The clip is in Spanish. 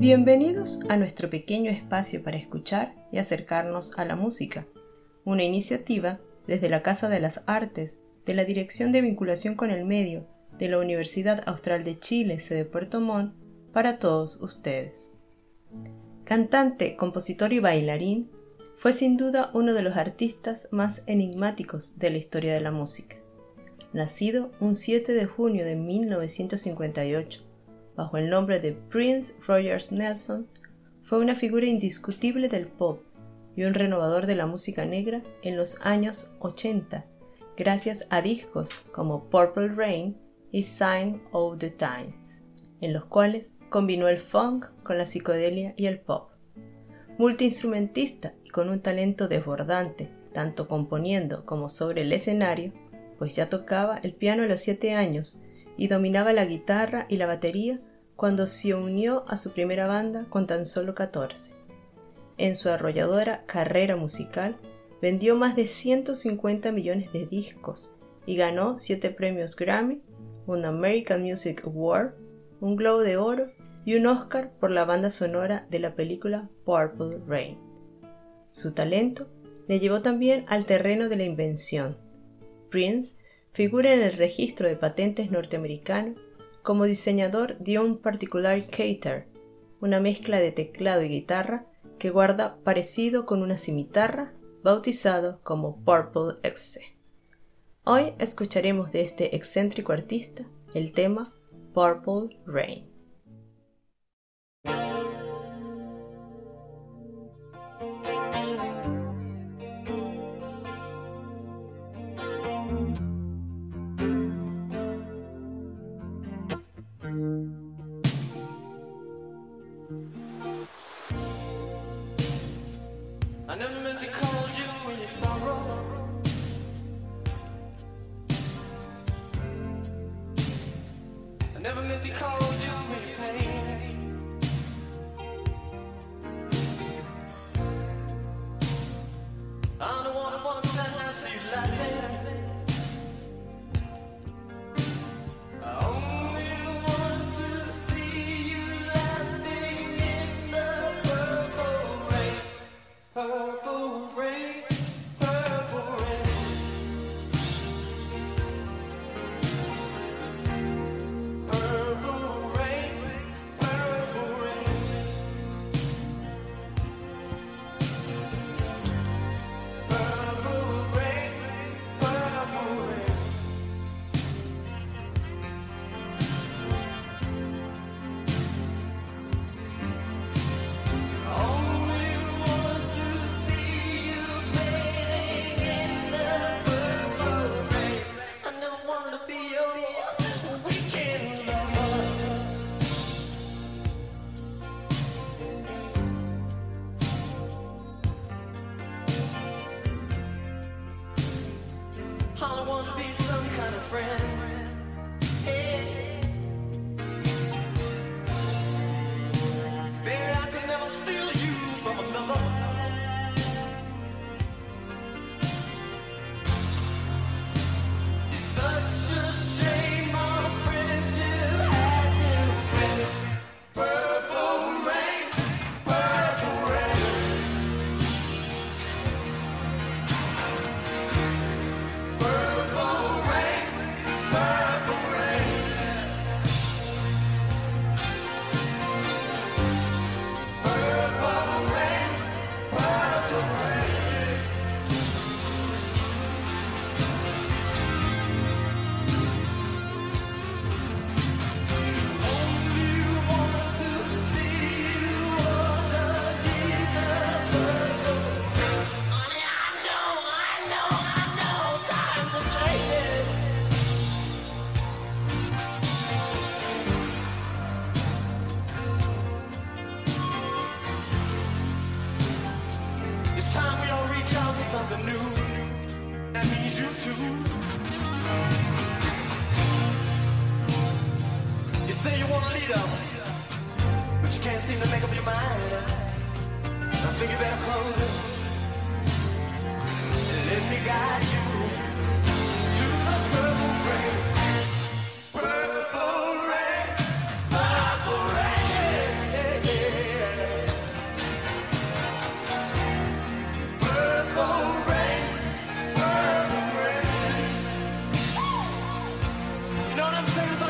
Bienvenidos a nuestro pequeño espacio para escuchar y acercarnos a la música, una iniciativa desde la Casa de las Artes de la Dirección de Vinculación con el Medio de la Universidad Austral de Chile, sede Puerto Montt, para todos ustedes. Cantante, compositor y bailarín, fue sin duda uno de los artistas más enigmáticos de la historia de la música. Nacido un 7 de junio de 1958, bajo el nombre de Prince Rogers Nelson, fue una figura indiscutible del pop y un renovador de la música negra en los años 80, gracias a discos como Purple Rain y Sign of the Times, en los cuales combinó el funk con la psicodelia y el pop. Multiinstrumentista y con un talento desbordante, tanto componiendo como sobre el escenario, pues ya tocaba el piano a los 7 años y dominaba la guitarra y la batería cuando se unió a su primera banda con tan solo 14. En su arrolladora carrera musical, vendió más de 150 millones de discos y ganó 7 premios Grammy, un American Music Award, un Globo de Oro y un Oscar por la banda sonora de la película Purple Rain. Su talento le llevó también al terreno de la invención. Prince figura en el registro de patentes norteamericano como diseñador de un particular cater, una mezcla de teclado y guitarra que guarda parecido con una cimitarra, bautizado como Purple XC. Hoy escucharemos de este excéntrico artista el tema Purple Rain. I'm saying